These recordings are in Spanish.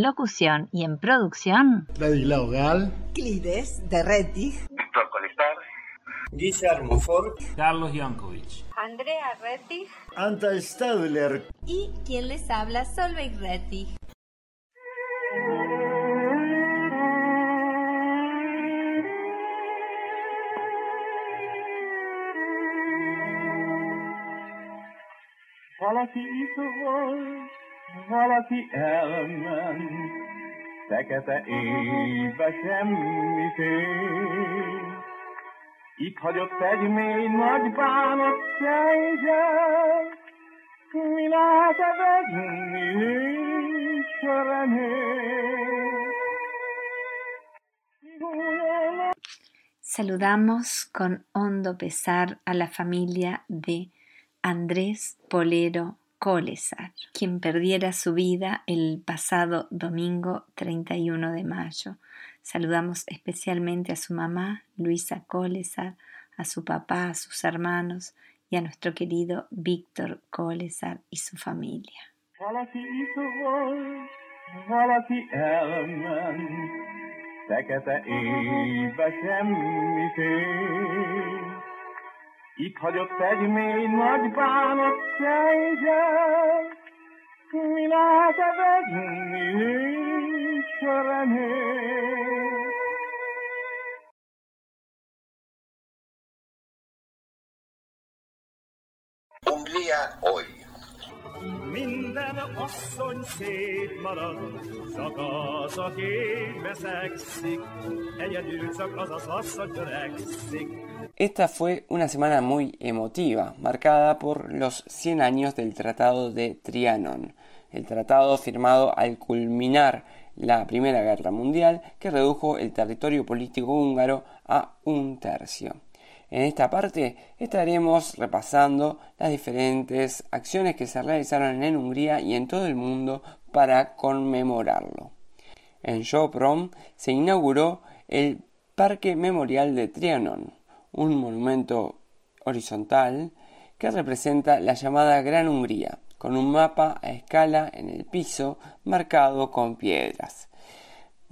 En locución y en producción, Ladislao Gal, Clides de Rettig, Víctor Colestar, Guillermo Ford, Carlos Jankovic, Andrea Rettig, Anta Stadler. Y quien les habla Solveig volt, saludamos con hondo pesar a la familia de Andrés Polero Colesar, quien perdiera su vida el pasado domingo 31 de mayo. Saludamos especialmente a su mamá, Luisa Colesar, a su papá, a sus hermanos y a nuestro querido Víctor Colesar y su familia. Valaki itt volt, valaki elment, fekete éjbe semmifél. Itt hagyott egy mély nagy bánat sejtett, mi lát a venni és remél. Hungría hoy. Esta fue una semana muy emotiva, marcada por los 100 años del Tratado de Trianon, el tratado firmado al culminar la Primera Guerra Mundial que redujo el territorio político húngaro a un tercio. En esta parte estaremos repasando las diferentes acciones que se realizaron en Hungría y en todo el mundo para conmemorarlo. En Sopron se inauguró el Parque Memorial de Trianon, un monumento horizontal que representa la llamada Gran Hungría, con un mapa a escala en el piso marcado con piedras.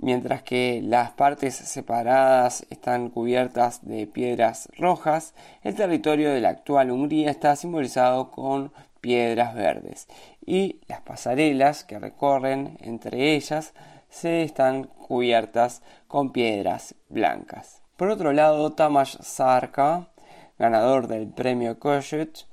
Mientras que las partes separadas están cubiertas de piedras rojas, el territorio de la actual Hungría está simbolizado con piedras verdes y las pasarelas que recorren entre ellas se están cubiertas con piedras blancas. Por otro lado, Tamás Sarka, ganador del premio Kossuth,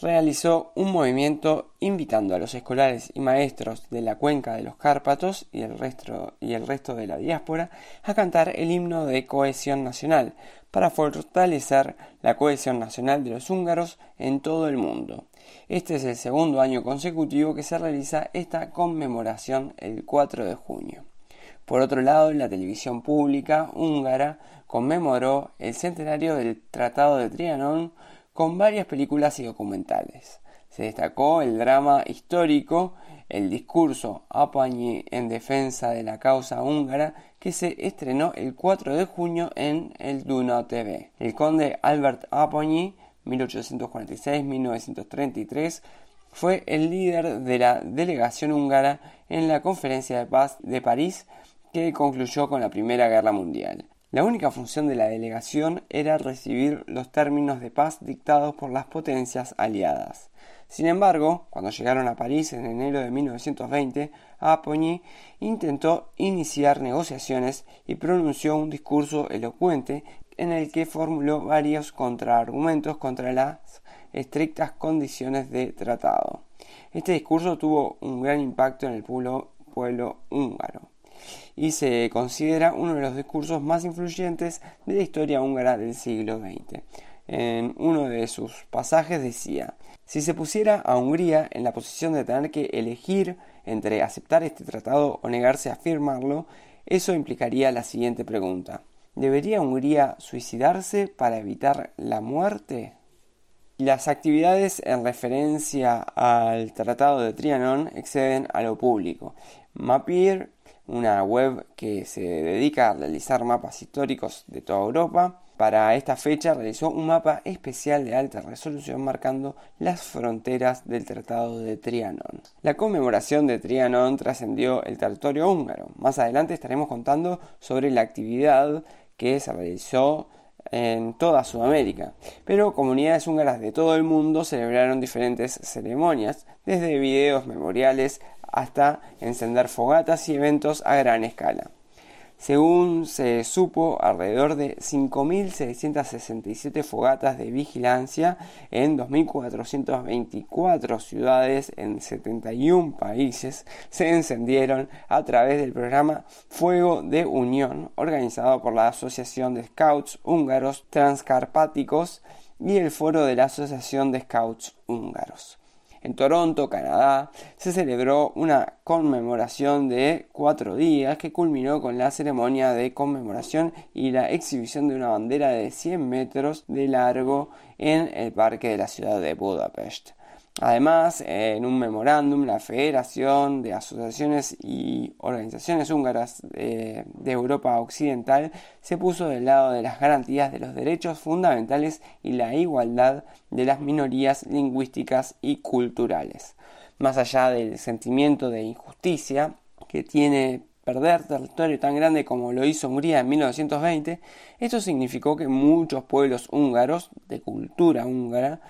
realizó un movimiento invitando a los escolares y maestros de la cuenca de los Cárpatos y el, resto, y el resto de la diáspora a cantar el himno de cohesión nacional para fortalecer la cohesión nacional de los húngaros en todo el mundo. Este es el segundo año consecutivo que se realiza esta conmemoración el 4 de junio. Por otro lado, la televisión pública húngara conmemoró el centenario del Tratado de Trianon con varias películas y documentales. Se destacó el drama histórico, el discurso Apañi en defensa de la causa húngara que se estrenó el 4 de junio en el Duna TV. El conde Albert Apañi, 1846-1933, fue el líder de la delegación húngara en la Conferencia de Paz de París que concluyó con la Primera Guerra Mundial. La única función de la delegación era recibir los términos de paz dictados por las potencias aliadas. Sin embargo, cuando llegaron a París en enero de 1920, Apogny intentó iniciar negociaciones y pronunció un discurso elocuente en el que formuló varios contraargumentos contra las estrictas condiciones de tratado. Este discurso tuvo un gran impacto en el pueblo húngaro y se considera uno de los discursos más influyentes de la historia húngara del siglo XX. en uno de sus pasajes decía, si se pusiera a Hungría en la posición de tener que elegir entre aceptar este tratado o negarse a firmarlo, eso implicaría la siguiente pregunta. ¿Debería Hungría suicidarse para evitar la muerte? Las actividades en referencia al Tratado de Trianon exceden a lo público. Mapir, una web que se dedica a realizar mapas históricos de toda Europa, para esta fecha realizó un mapa especial de alta resolución marcando las fronteras del Tratado de Trianon. La conmemoración de Trianon trascendió el territorio húngaro. Más adelante estaremos contando sobre la actividad que se realizó en toda Sudamérica, pero comunidades húngaras de todo el mundo celebraron diferentes ceremonias, desde videos memoriales hasta encender fogatas y eventos a gran escala. Según se supo, alrededor de 5.667 fogatas de vigilancia en 2.424 ciudades en 71 países se encendieron a través del programa Fuego de Unión, organizado por la Asociación de Scouts Húngaros Transcarpáticos y el Foro de la Asociación de Scouts Húngaros. En Toronto, Canadá, se celebró una conmemoración de cuatro días que culminó con la ceremonia de conmemoración y la exhibición de una bandera de 100 metros de largo en el parque de la ciudad de Budapest. Además, en un memorándum, la Federación de Asociaciones y Organizaciones Húngaras de, Europa Occidental se puso del lado de las garantías de los derechos fundamentales y la igualdad de las minorías lingüísticas y culturales. Más allá del sentimiento de injusticia que tiene perder territorio tan grande como lo hizo Hungría en 1920, esto significó que muchos pueblos húngaros de cultura húngara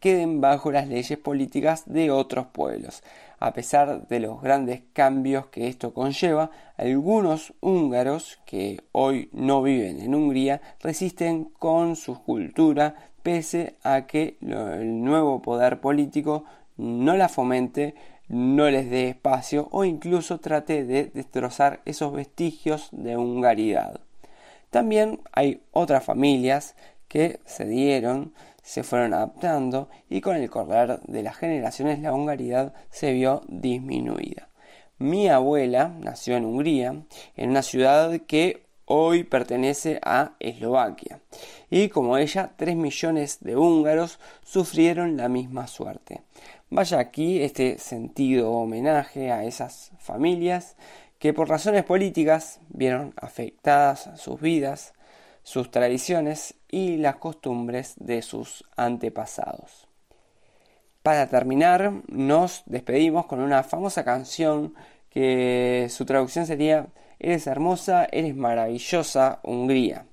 queden bajo las leyes políticas de otros pueblos. A pesar de los grandes cambios que esto conlleva, algunos húngaros que hoy no viven en Hungría resisten con su cultura pese a que el nuevo poder político no la fomente, no les dé espacio o incluso trate de destrozar esos vestigios de hungaridad. También hay otras familias que se dieron se fueron adaptando y con el correr de las generaciones la hungaridad se vio disminuida. Mi abuela nació en Hungría, en una ciudad que hoy pertenece a Eslovaquia, y como ella, tres millones de húngaros sufrieron la misma suerte. Vaya aquí este sentido homenaje a esas familias que por razones políticas vieron afectadas sus vidas, sus tradiciones y las costumbres de sus antepasados. Para terminar, nos despedimos con una famosa canción que su traducción sería Eres hermosa, eres maravillosa, Hungría.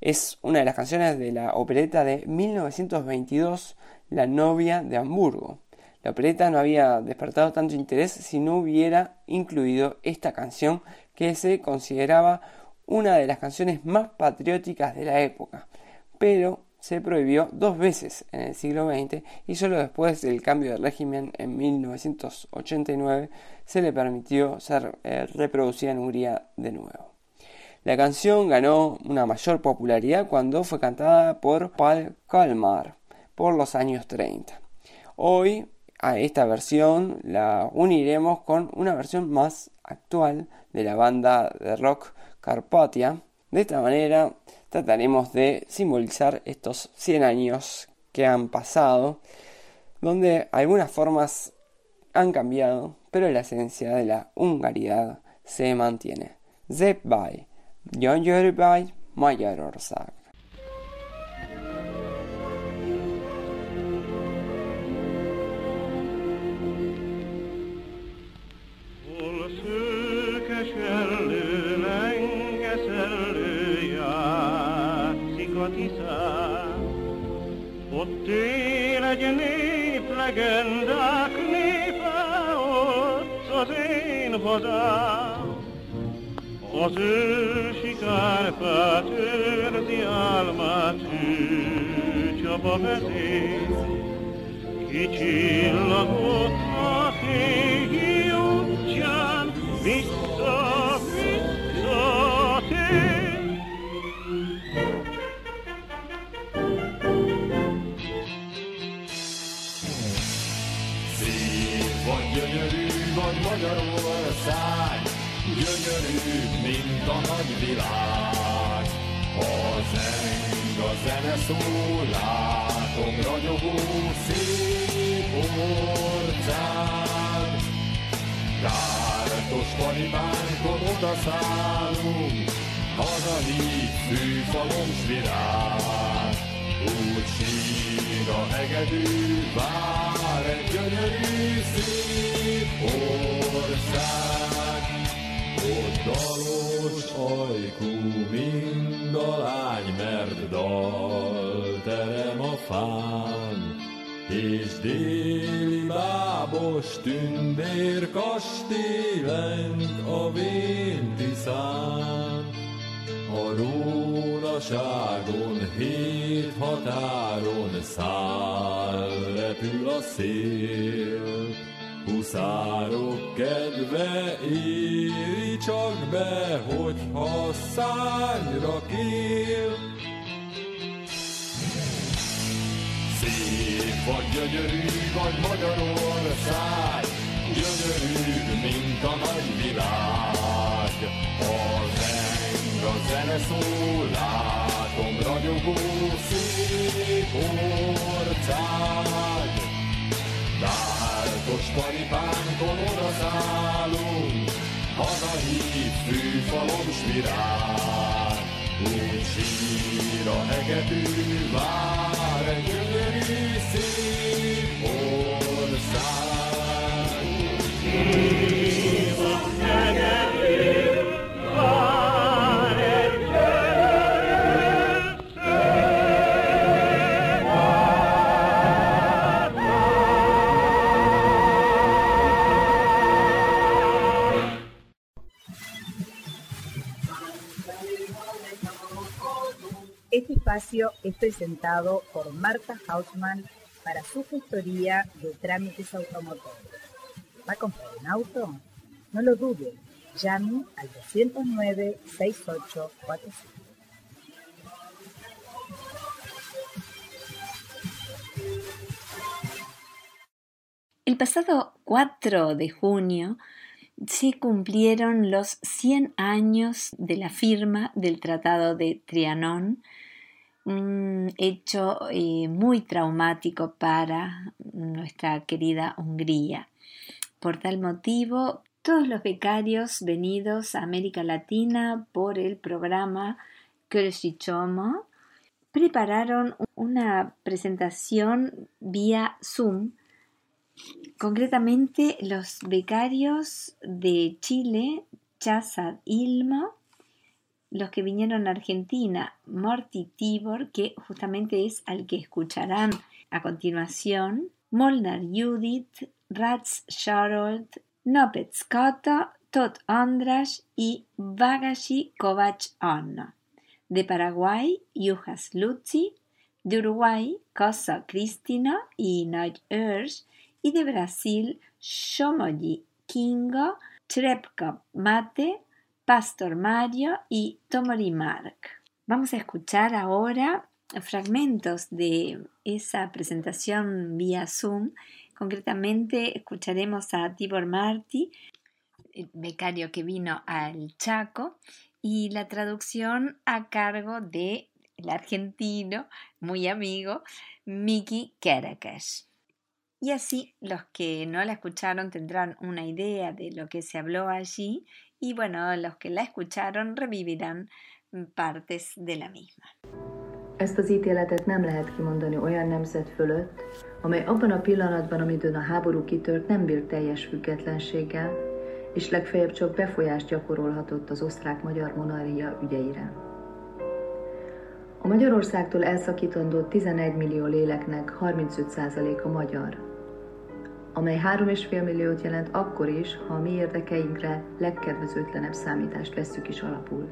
Es una de las canciones de la opereta de 1922, La novia de Hamburgo. La opereta no había despertado tanto interés si no hubiera incluido esta canción que se consideraba una de las canciones más patrióticas de la época, pero se prohibió dos veces en el siglo XX y solo después del cambio de régimen en 1989 se le permitió ser eh, reproducida en Hungría de nuevo. La canción ganó una mayor popularidad cuando fue cantada por Paul Kalmar por los años 30. Hoy a esta versión la uniremos con una versión más actual de la banda de rock Carpatia. De esta manera trataremos de simbolizar estos 100 años que han pasado, donde algunas formas han cambiado, pero la esencia de la hungaridad se mantiene. Magyarország. Az ősi Kárpát őrzi álmát, ő Csaba vezér. Kicsillagott a nagy világ. A zeng, a zene szól, látom ragyogó szép ország. Kártos paripánkon odaszállunk, hazahív fűfalom virág. Úgy sír a hegedű, vár egy gyönyörű szép ország. Ott dalos ajkú mind a lány, mert dal terem a fán, és déli bábos tündér kastélenk a véntiszán. A rónaságon hét határon száll, repül a szél. Huszárok kedve éri csak be, hogyha szányra kél. Szép vagy gyönyörű, vagy Magyarország, gyönyörű, mint a nagy világ. A zeng, a zene szól, látom ragyogó szép ország. Tártos paripánkon odaszállunk, hazahív fűfalom s virág. Úgy sír a hegedű, vár egy gyönyörű espacio es presentado por Marta Hausmann para su gestoría de trámites automotores. ¿Va a comprar un auto? No lo dude, llame al 209-6845. El pasado 4 de junio se cumplieron los 100 años de la firma del Tratado de Trianón, un hecho eh, muy traumático para nuestra querida Hungría. Por tal motivo, todos los becarios venidos a América Latina por el programa Kölschichomo prepararon una presentación vía Zoom Concretamente, los becarios de Chile, Chazad Ilmo, los que vinieron a Argentina, Morty Tibor, que justamente es al que escucharán a continuación, Molnar Judith, Rats Sharold, Nopet Scotto, Todd Andras y Bagashi Kovac Ono. De Paraguay, Jujas Luzzi, de Uruguay, Cosa Cristina y Noy Ersch, y de Brasil, Shomoji Kingo, Trepko Mate, Pastor Mario y Tomori Mark. Vamos a escuchar ahora fragmentos de esa presentación vía Zoom. Concretamente escucharemos a Tibor Marti, el becario que vino al Chaco, y la traducción a cargo de el argentino, muy amigo, Miki Kerekesh. Y así los que no la escucharon tendrán una idea de lo que se habló allí y bueno, los que la escucharon revivirán partes de la misma. Ezt az ítéletet nem lehet kimondani olyan nemzet fölött, amely abban a pillanatban, amidőn a háború kitört, nem bírt teljes függetlenséggel, és legfeljebb csak befolyást gyakorolhatott az osztrák-magyar monarchia ügyeire. A Magyarországtól elszakítandó 11 millió léleknek 35%-a magyar, amely 3,5 milliót jelent akkor is, ha a mi érdekeinkre legkedvezőtlenebb számítást vesszük is alapul.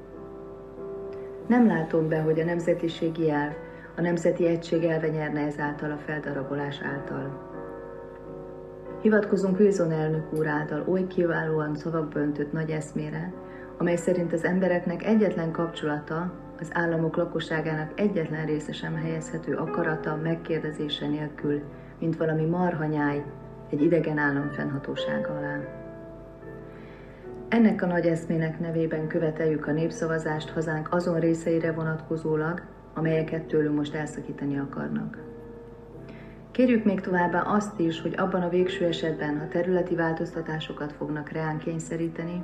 Nem látom be, hogy a nemzetiségi elv, a nemzeti egység elve nyerne ezáltal a feldarabolás által. Hivatkozunk Wilson elnök úr által oly kiválóan szavakba öntött nagy eszmére, amely szerint az embereknek egyetlen kapcsolata az államok lakosságának egyetlen része sem helyezhető akarata megkérdezése nélkül, mint valami marhanyáj, egy idegen állam fennhatósága alá. Ennek a nagy eszmének nevében követeljük a népszavazást hazánk azon részeire vonatkozólag, amelyeket tőlünk most elszakítani akarnak. Kérjük még továbbá azt is, hogy abban a végső esetben, ha területi változtatásokat fognak reán kényszeríteni,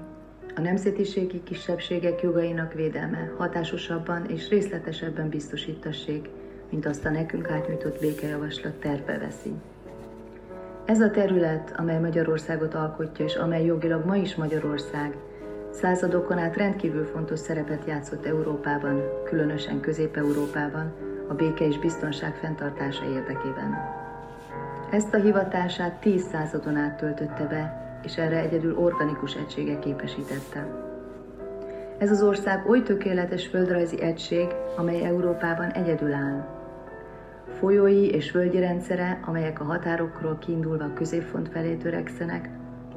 a nemzetiségi kisebbségek jogainak védelme hatásosabban és részletesebben biztosítassék, mint azt a nekünk átnyújtott békejavaslat terve veszi. Ez a terület, amely Magyarországot alkotja, és amely jogilag ma is Magyarország, századokon át rendkívül fontos szerepet játszott Európában, különösen Közép-Európában, a béke és biztonság fenntartása érdekében. Ezt a hivatását tíz századon át töltötte be, és erre egyedül organikus egysége képesítette. Ez az ország oly tökéletes földrajzi egység, amely Európában egyedül áll. Folyói és völgyi rendszere, amelyek a határokról kiindulva a középfont felé törekszenek,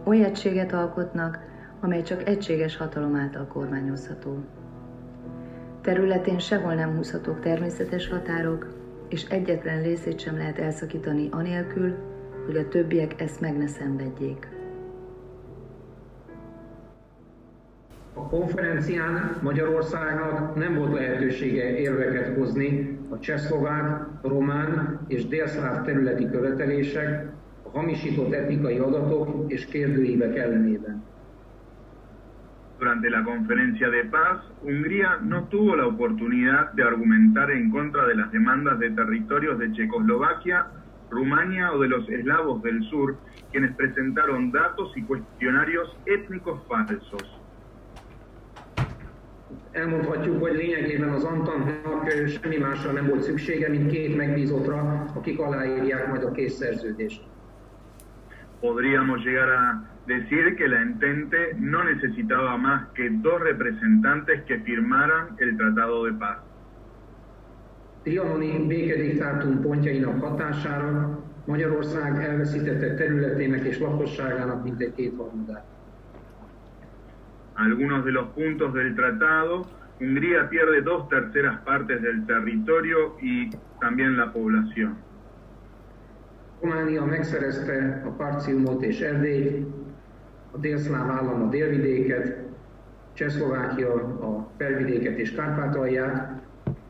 oly egységet alkotnak, amely csak egységes hatalom által kormányozható. Területén sehol nem húzhatók természetes határok, és egyetlen részét sem lehet elszakítani anélkül, hogy a többiek ezt meg ne szenvedjék. A konferencián Magyarországnak nem volt lehetősége érveket hozni a csehszlovák, román és délszláv területi követelések, a hamisított etnikai adatok és kérdőívek ellenében. Durante la conferencia de paz, Hungría no tuvo la oportunidad de argumentar en contra de las demandas de territorios de Checoslovaquia, Rumania o de los eslavos del sur, quienes presentaron datos y cuestionarios étnicos falsos. Elmondhatjuk, hogy lényegében az Antannak semmi másra nem volt szüksége, mint két megbízottra, akik aláírják majd a kész szerződést. Podríamos llegar a decir que la Entente no necesitaba más que dos representantes que firmaran el Tratado de Paz. Trianoni békediktátum pontjainak hatására Magyarország elveszítette területének és lakosságának mintegy kétharmadát. Algunos de los puntos del tratado, Hungría pierde dos terceras partes del territorio y también la población. Románia megszerezte a és Erdélyt, a délszláv állam a délvidéket, Csehszlovákia a felvidéket és Kárpátalját,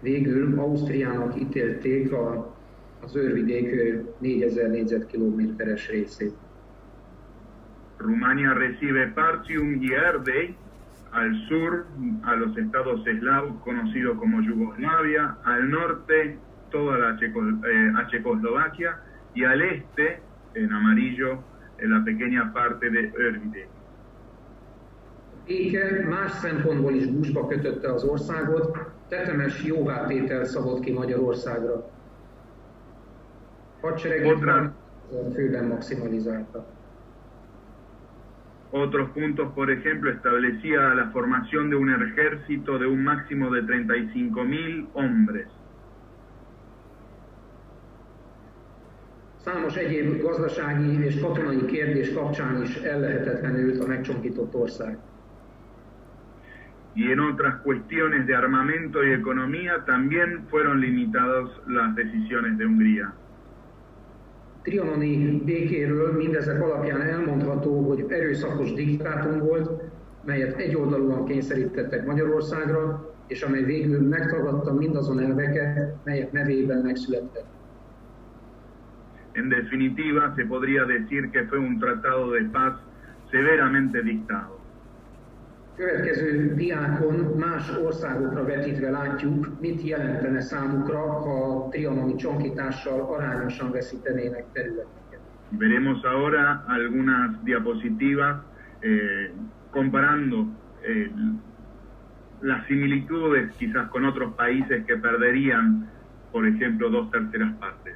végül Ausztriának ítélték a, az őrvidék 4000 négyzetkilométeres részét. Rumania recibe Partium y Erdey, al sur a los estados eslavos conocidos como Yugoslavia, al norte toda la Checo, eh, a Checoslovaquia y al este, en amarillo, en la pequeña parte de Örvidék. Éke más szempontból is búsba kötötte az országot, tetemes jóvátétel szabott ki Magyarországra. Hadseregét főben maximalizálta. Otros puntos, por ejemplo, establecía la formación de un ejército de un máximo de 35.000 hombres. Számos egyéb gazdasági és katonai kérdés kapcsán is ellehetetlenült a megcsonkított ország. Y en otras cuestiones de armamento y economía también fueron limitadas las decisiones de Hungría. Trianoni békéről mindezek alapján elmondható, hogy erőszakos diktátum volt, melyet egyoldalúan kényszerítettek Magyarországra, és amely végül megtagadta mindazon elveket, melyek nevében megszülettek. En definitiva, se podría decir que fue un tratado de paz severamente dictado. Következő diákon más országokra vetítve látjuk, mit jelentene számukra, ha a trianoni csonkítással arányosan veszítenének területeket. Veremos ahora algunas diapositivas eh, comparando eh, las similitudes quizás con otros países que perderían, por ejemplo, dos terceras partes.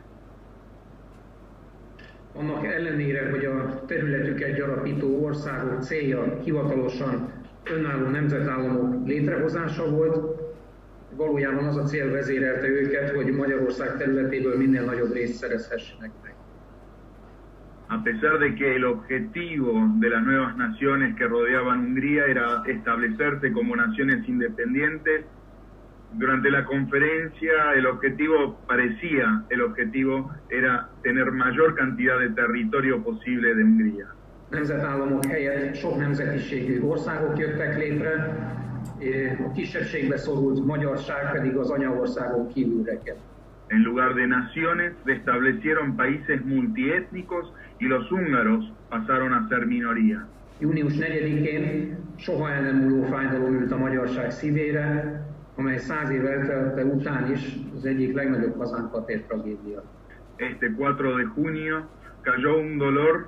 Annak ellenére, hogy a területüket gyarapító országok célja hivatalosan a. A pesar de que el objetivo de las nuevas naciones que rodeaban Hungría era establecerse como naciones independientes, Durante la conferencia el objetivo parecía, el objetivo era tener mayor cantidad de territorio posible de Hungría. Nemzetállamok helyett sok nemzetiségű országok jöttek létre, a kisebbségbe szorult magyarság pedig az anyaországon kívülre került. En lugar de naciones se establecieron países multiétnicos y los húngaros pasaron a ser minoría. Június 4-én soha el nem múló fájdalom ült a magyarság szívére, amely száz év eltelte után is az egyik legnagyobb hazánkat ért tragédia. Este 4 de junio cayó un dolor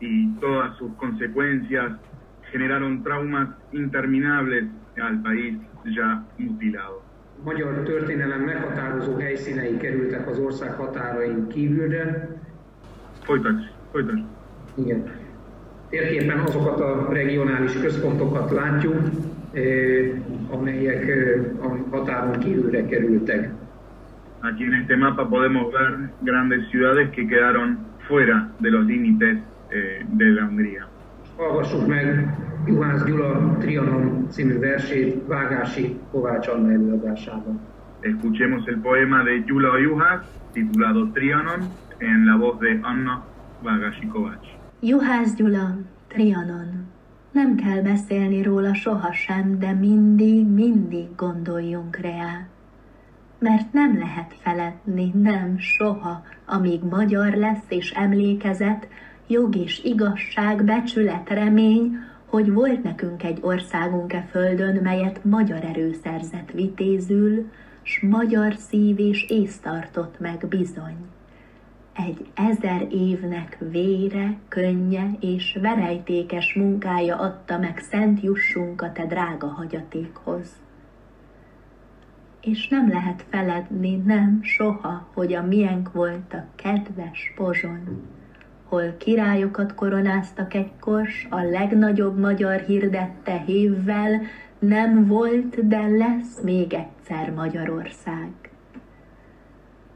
y todas sus consecuencias generaron traumas interminables al país ya mutilado. magyar történelem meghatározó helyszínei kerültek az ország határain kívülre. Folytasd, folytasd. Igen. Térképen azokat a regionális központokat látjuk, amelyek a határon kívülre kerültek. Aquí en este mapa podemos ver grandes ciudades que quedaron fuera de los límites de la Hungría. Hallgassuk meg Juhász Gyula Trianon című versét Vágási Kovács Anna előadásában. Escuchemos el poema de Gyula Juhász titulado Trianon en la voz de Anna Vágási Kovács. Juhász Gyula, Trianon. Nem kell beszélni róla sohasem, de mindig, mindig gondoljunk rá. Mert nem lehet feledni, nem soha, amíg magyar lesz és emlékezet, jog és igazság, becsület, remény, hogy volt nekünk egy országunk e földön, melyet magyar erő vitézül, s magyar szív és ész tartott meg bizony. Egy ezer évnek vére, könnye és verejtékes munkája adta meg szent jussunk a te drága hagyatékhoz. És nem lehet feledni, nem, soha, hogy a miénk volt a kedves pozsony hol királyokat koronáztak egykor, a legnagyobb magyar hirdette hévvel, nem volt, de lesz még egyszer Magyarország.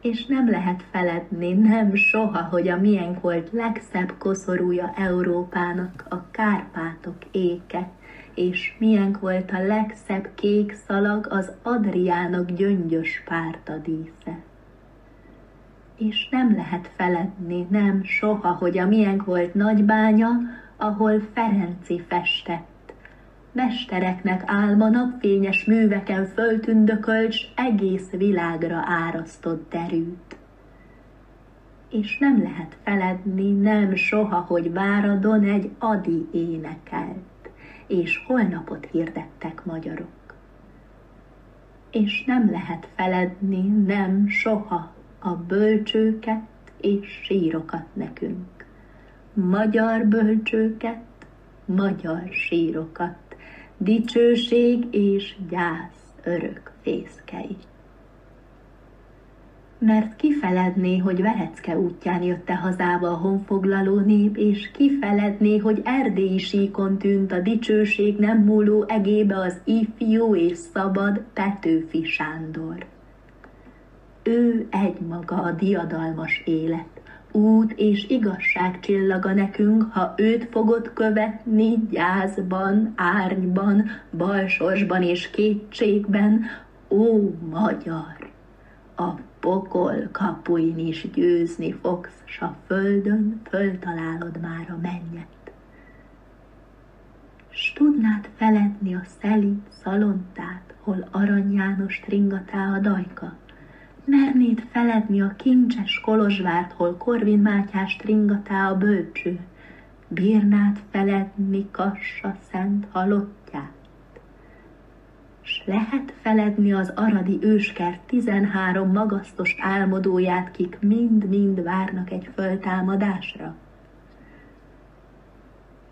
És nem lehet feledni, nem soha, hogy a miénk volt legszebb koszorúja Európának a Kárpátok éke, és miénk volt a legszebb kék szalag az Adriának gyöngyös párta dísze és nem lehet feledni, nem soha, hogy a miénk volt nagybánya, ahol Ferenci festett. Mestereknek álma napfényes műveken föltündökölcs egész világra árasztott derűt. És nem lehet feledni, nem soha, hogy Váradon egy adi énekelt, és holnapot hirdettek magyarok. És nem lehet feledni, nem soha, a bölcsőket és sírokat nekünk. Magyar bölcsőket, magyar sírokat, dicsőség és gyász örök fészkei. Mert kifeledné, hogy Verecke útján jött-e hazába a honfoglaló nép, és kifeledné, hogy erdélyi síkon tűnt a dicsőség nem múló egébe az ifjú és szabad Petőfi Sándor ő egymaga a diadalmas élet, út és igazság csillaga nekünk, ha őt fogod követni gyászban, árnyban, balsorsban és kétségben, ó magyar, a pokol kapuin is győzni fogsz, s a földön föltalálod már a mennyet. S tudnád feledni a szelíd szalontát, hol Arany János ringatá a dajka, Mernéd feledni a kincses Kolozsvárt, hol Korvin Mátyás ringatá a bölcső, bírnád feledni Kassa szent halottját. S lehet feledni az aradi őskert tizenhárom magasztos álmodóját, kik mind-mind várnak egy föltámadásra.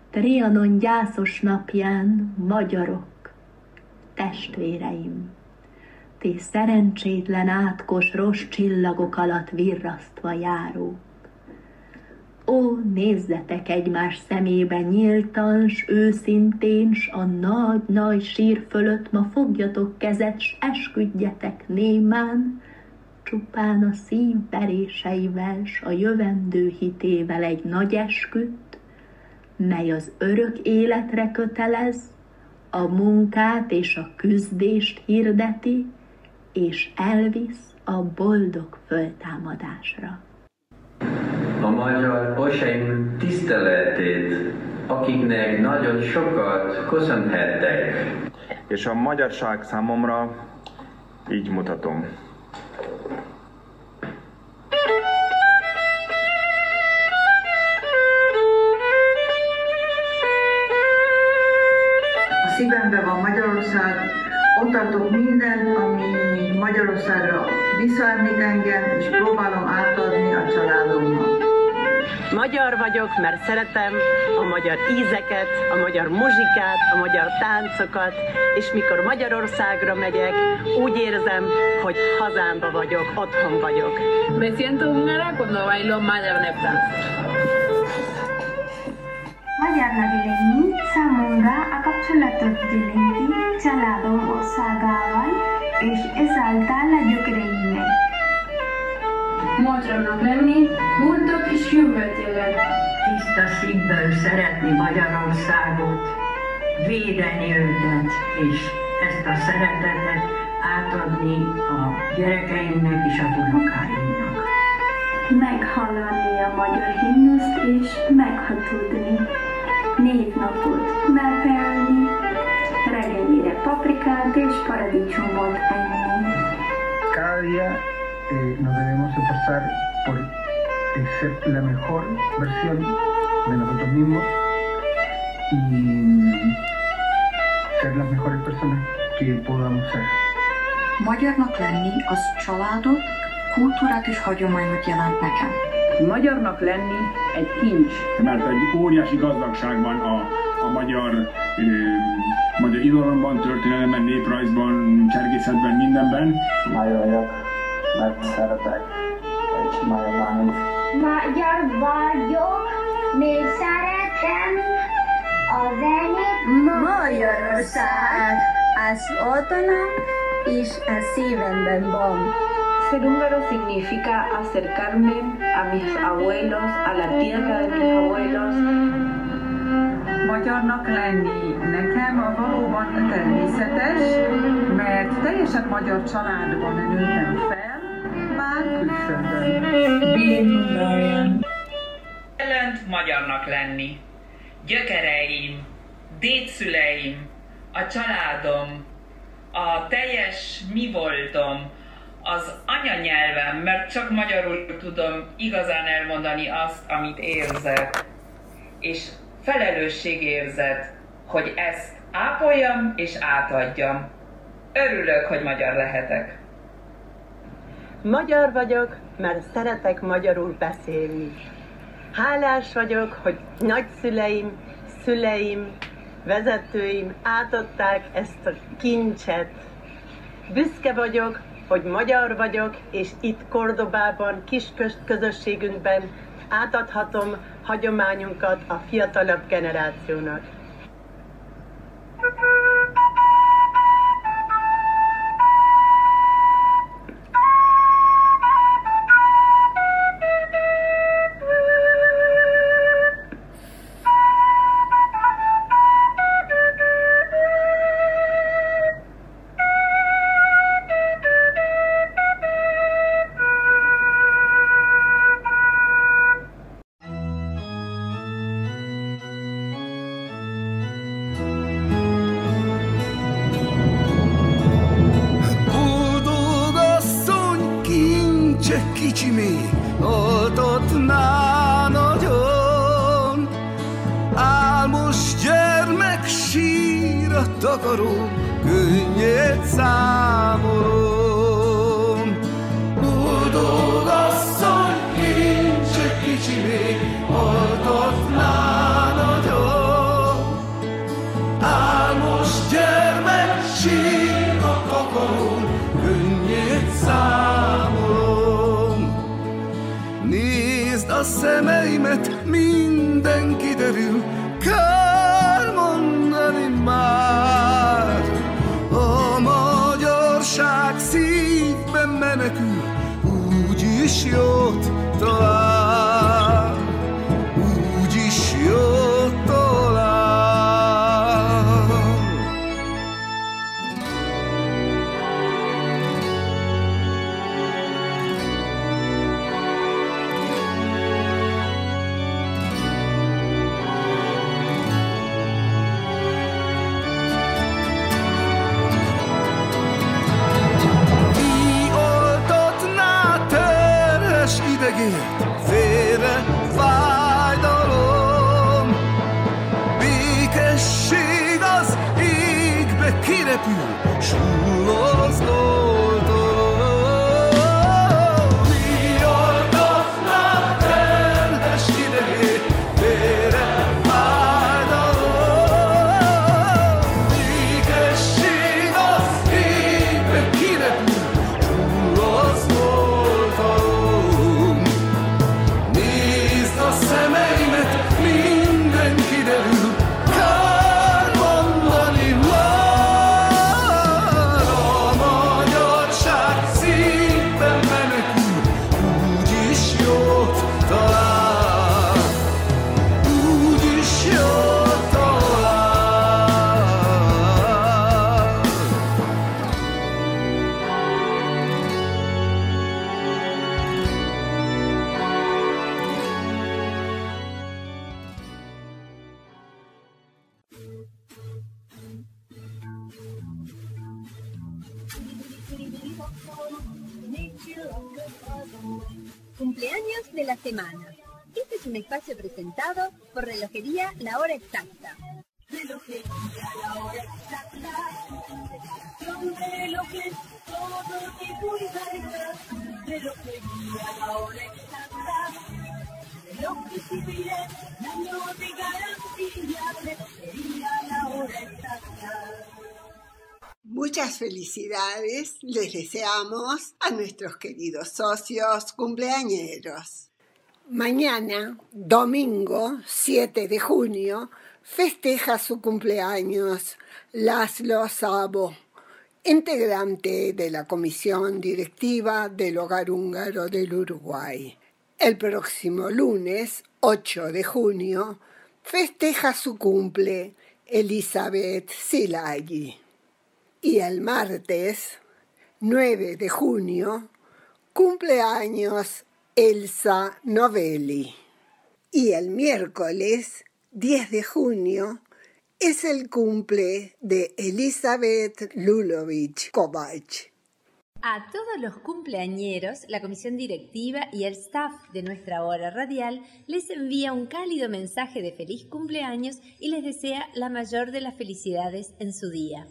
Trianon gyászos napján, magyarok, testvéreim, és szerencsétlen átkos rossz csillagok alatt virrasztva járó. Ó, nézzetek egymás szemébe nyíltan, s őszintén, s a nagy-nagy sír fölött ma fogjatok kezet, s esküdjetek némán, csupán a szív s a jövendő hitével egy nagy esküt, mely az örök életre kötelez, a munkát és a küzdést hirdeti, és elvisz a boldog föltámadásra. A magyar osaim tiszteletét, akiknek nagyon sokat köszönhettek. És a magyarság számomra így mutatom. Magyar vagyok, mert szeretem a magyar ízeket, a magyar muzsikát, a magyar táncokat, és mikor Magyarországra megyek, úgy érzem, hogy hazámba vagyok, otthon vagyok. Me siento húngara cuando bailo Magyar Nepdance. Magyarnak lenni számomra a kapcsolatot jelenti családom országával, és ezáltal a gyökereimet. Magyarnak lenni múltok és jövőt jelent. Tiszta szívből szeretni Magyarországot, védeni őket, és ezt a szeretetet átadni a gyerekeimnek és az unokáimnak. Meghallani a magyar himnuszt és meghatudni. Névnapot ünnepelni, reggelire paprikát és paradicsomot enni. Día eh, nos debemos esforzar por eh, ser la mejor versión de nosotros mismos y ser las mejores personas que podamos ser. Magyarnak lenni az családot, kultúrát és hagyományot jelent nekem. Magyarnak lenni egy kincs. Mert egy óriási gazdagság van a, a magyar, ö, magyar irodalomban, történelemben, néprajzban, csergészetben, mindenben. Magyar mert szeretek egy ványt. Magyar vagyok, még szeretem a zenét. Magyarország az otthonom és a szívemben van. Ser húngaro significa acercarme a mis abuelos, a la tierra de mis abuelos. Magyarnak lenni nekem a valóban természetes, mert teljesen magyar családban nőttem fel. Jelent magyarnak lenni. Gyökereim, dédszüleim, a családom, a teljes mi voltom, az anyanyelvem, mert csak magyarul tudom igazán elmondani azt, amit érzek. És felelősségérzet, hogy ezt ápoljam és átadjam. Örülök, hogy magyar lehetek. Magyar vagyok, mert szeretek magyarul beszélni. Hálás vagyok, hogy nagyszüleim, szüleim, vezetőim átadták ezt a kincset. Büszke vagyok, hogy magyar vagyok, és itt Kordobában, kis közösségünkben átadhatom hagyományunkat a fiatalabb generációnak. takarom, könnyed számolom. Boldog asszony, én se kicsi még, altatnál nagyobb. Álmos gyermek, sírnak akarom, könnyed számolom. Nézd a szemeimet, through чуло знов. La Hora Exacta. La Hora Exacta. Muchas felicidades les deseamos a nuestros queridos socios cumpleañeros. Mañana, domingo 7 de junio, festeja su cumpleaños Laszlo Sabo, integrante de la Comisión Directiva del Hogar Húngaro del Uruguay. El próximo lunes 8 de junio festeja su cumple Elizabeth Silagi. Y el martes 9 de junio cumpleaños Elsa Novelli. Y el miércoles 10 de junio es el cumple de Elizabeth Lulovich Kovac. A todos los cumpleañeros, la comisión directiva y el staff de nuestra hora radial les envía un cálido mensaje de feliz cumpleaños y les desea la mayor de las felicidades en su día.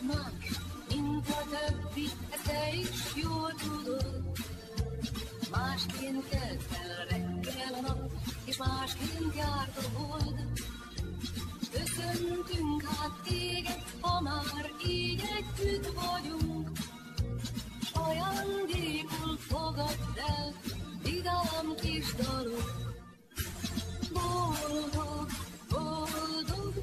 Ez a nap más, mint a többi, ezt te is jól tudod. Másként kelt fel reggel a nap, és másként járt a hold. Köszöntünk hát téged, ha már így együtt vagyunk. Ajándékul fogadd el, vidám kis dalok. Boldog, boldog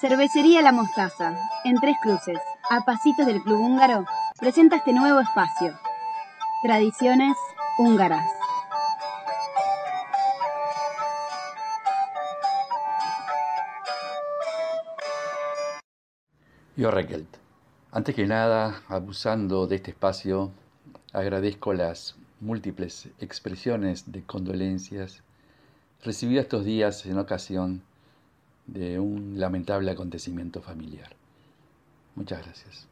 Cervecería La Mostaza, en Tres Cruces, a pasitos del Club Húngaro, presenta este nuevo espacio. Tradiciones húngaras. Yo Reckelt. Antes que nada, abusando de este espacio, agradezco las múltiples expresiones de condolencias recibidas estos días en ocasión de un lamentable acontecimiento familiar. Muchas gracias.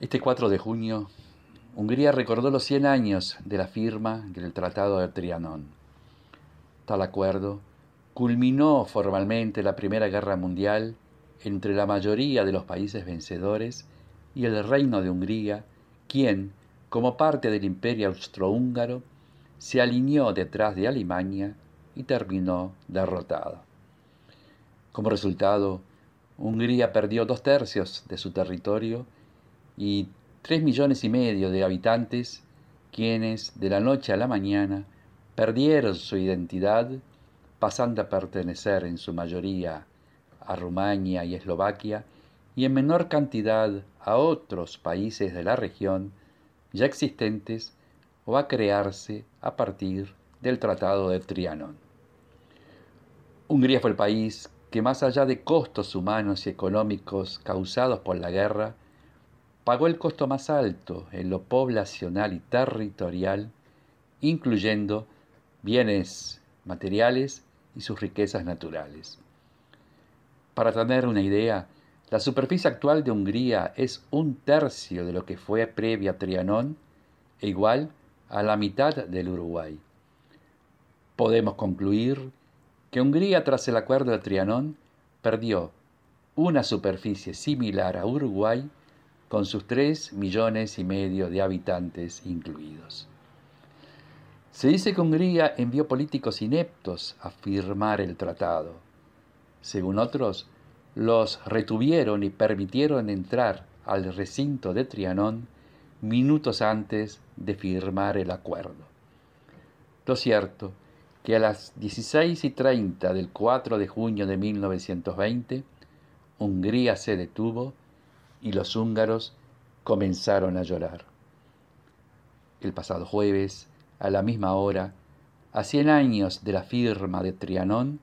Este 4 de junio, Hungría recordó los 100 años de la firma del Tratado de Trianón. Tal acuerdo culminó formalmente la Primera Guerra Mundial entre la mayoría de los países vencedores y el reino de Hungría, quien, como parte del imperio austrohúngaro, se alineó detrás de Alemania y terminó derrotada. Como resultado, Hungría perdió dos tercios de su territorio y tres millones y medio de habitantes, quienes de la noche a la mañana perdieron su identidad, pasando a pertenecer en su mayoría a Rumania y Eslovaquia y en menor cantidad a otros países de la región ya existentes o a crearse a partir del Tratado de Trianon. Hungría fue el país que más allá de costos humanos y económicos causados por la guerra, pagó el costo más alto en lo poblacional y territorial, incluyendo bienes materiales y sus riquezas naturales. Para tener una idea, la superficie actual de Hungría es un tercio de lo que fue previa a Trianón e igual a la mitad del Uruguay. Podemos concluir que Hungría tras el acuerdo de Trianón perdió una superficie similar a Uruguay con sus tres millones y medio de habitantes incluidos. Se dice que Hungría envió políticos ineptos a firmar el tratado. Según otros, los retuvieron y permitieron entrar al recinto de Trianón minutos antes de firmar el acuerdo. Lo cierto que a las 16 y 30 del 4 de junio de 1920, Hungría se detuvo y los húngaros comenzaron a llorar. El pasado jueves, a la misma hora, a 100 años de la firma de Trianón,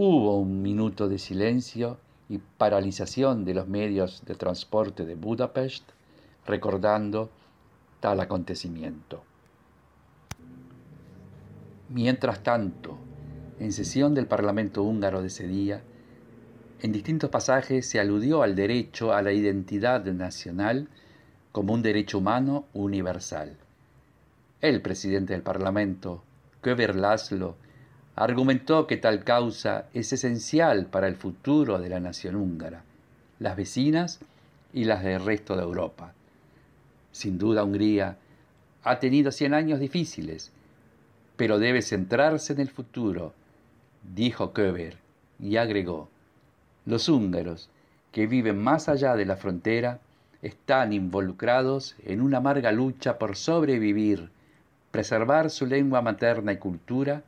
hubo un minuto de silencio y paralización de los medios de transporte de Budapest, recordando tal acontecimiento. Mientras tanto, en sesión del Parlamento húngaro de ese día, en distintos pasajes se aludió al derecho a la identidad nacional como un derecho humano universal. El presidente del Parlamento, Köver Laszlo, argumentó que tal causa es esencial para el futuro de la nación húngara, las vecinas y las del resto de Europa. Sin duda Hungría ha tenido cien años difíciles, pero debe centrarse en el futuro, dijo Köber, y agregó, los húngaros, que viven más allá de la frontera, están involucrados en una amarga lucha por sobrevivir, preservar su lengua materna y cultura,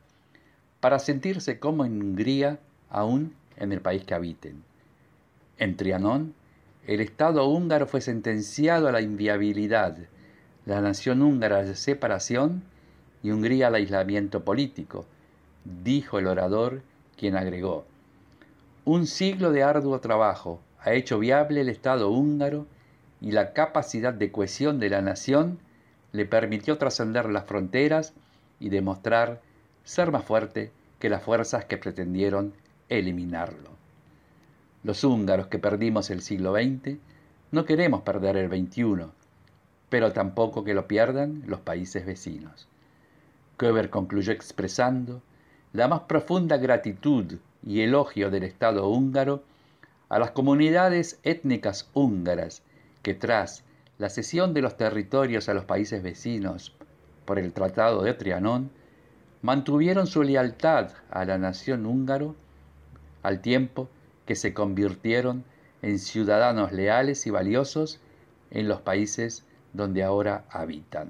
para sentirse como en Hungría, aún en el país que habiten. En Trianón, el Estado húngaro fue sentenciado a la inviabilidad, la nación húngara a la separación y Hungría al aislamiento político, dijo el orador, quien agregó, un siglo de arduo trabajo ha hecho viable el Estado húngaro y la capacidad de cohesión de la nación le permitió trascender las fronteras y demostrar ser más fuerte que las fuerzas que pretendieron eliminarlo. Los húngaros que perdimos el siglo XX no queremos perder el XXI, pero tampoco que lo pierdan los países vecinos. Köber concluyó expresando la más profunda gratitud y elogio del Estado húngaro a las comunidades étnicas húngaras que tras la cesión de los territorios a los países vecinos por el Tratado de Trianón, mantuvieron su lealtad a la nación húngaro al tiempo que se convirtieron en ciudadanos leales y valiosos en los países donde ahora habitan.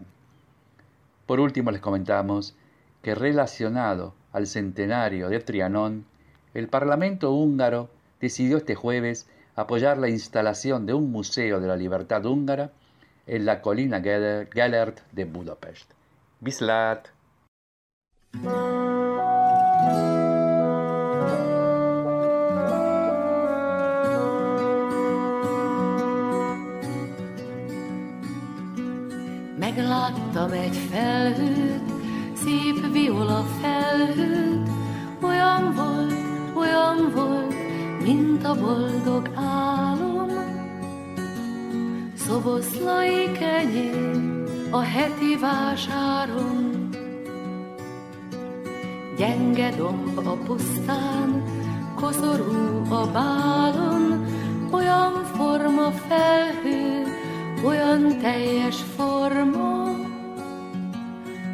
Por último les comentamos que relacionado al centenario de Trianón, el Parlamento húngaro decidió este jueves apoyar la instalación de un Museo de la Libertad húngara en la colina Gellert de Budapest. Bislat! Megláttam egy felhőt, szép viola felhőt, olyan volt, olyan volt, mint a boldog álom. Szoboszlai kenyér a heti vásáron, gyenge domb a pusztán, koszorú a bálon, olyan forma felhő, olyan teljes forma,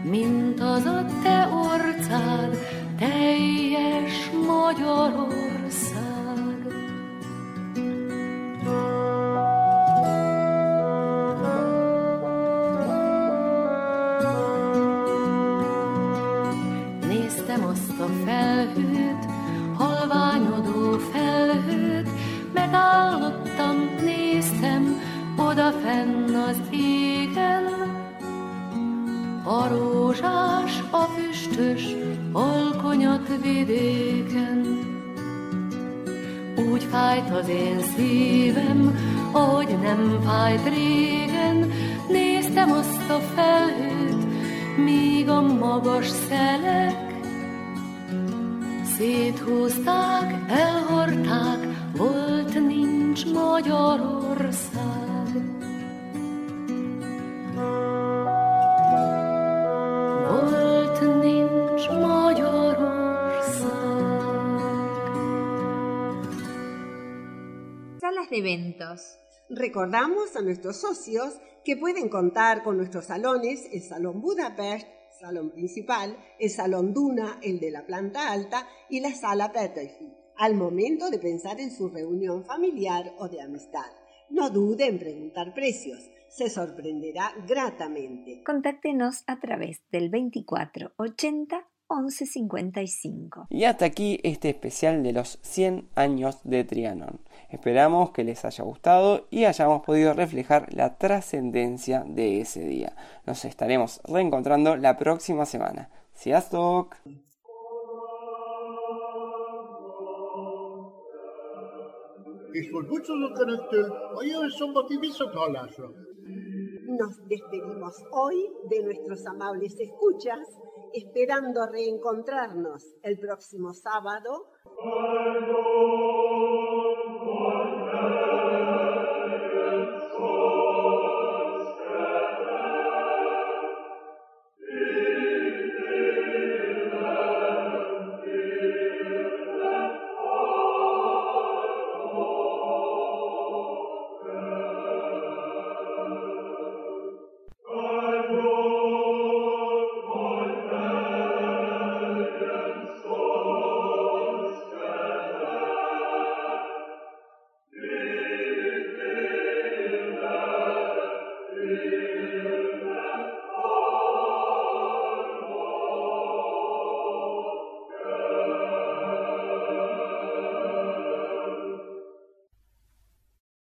mint az a te orcád, teljes Magyarország. Fájt az én szívem, ahogy nem fájt régen, néztem azt a felhőt, míg a magas szelek Széthúzták, elhordták, volt nincs Magyarország. Recordamos a nuestros socios que pueden contar con nuestros salones, el Salón Budapest, Salón Principal, el Salón Duna, el de la planta alta y la Sala Peterfield, al momento de pensar en su reunión familiar o de amistad. No dude en preguntar precios, se sorprenderá gratamente. Contáctenos a través del 24 80 11 55. Y hasta aquí este especial de los 100 años de Trianon. Esperamos que les haya gustado y hayamos podido reflejar la trascendencia de ese día. Nos estaremos reencontrando la próxima semana. Sziasztok! És most búcsúzok Önöktől a jövő szombati viszonthallásra. Nos despedimos hoy de nuestros amables escuchas, esperando reencontrarnos el próximo sábado.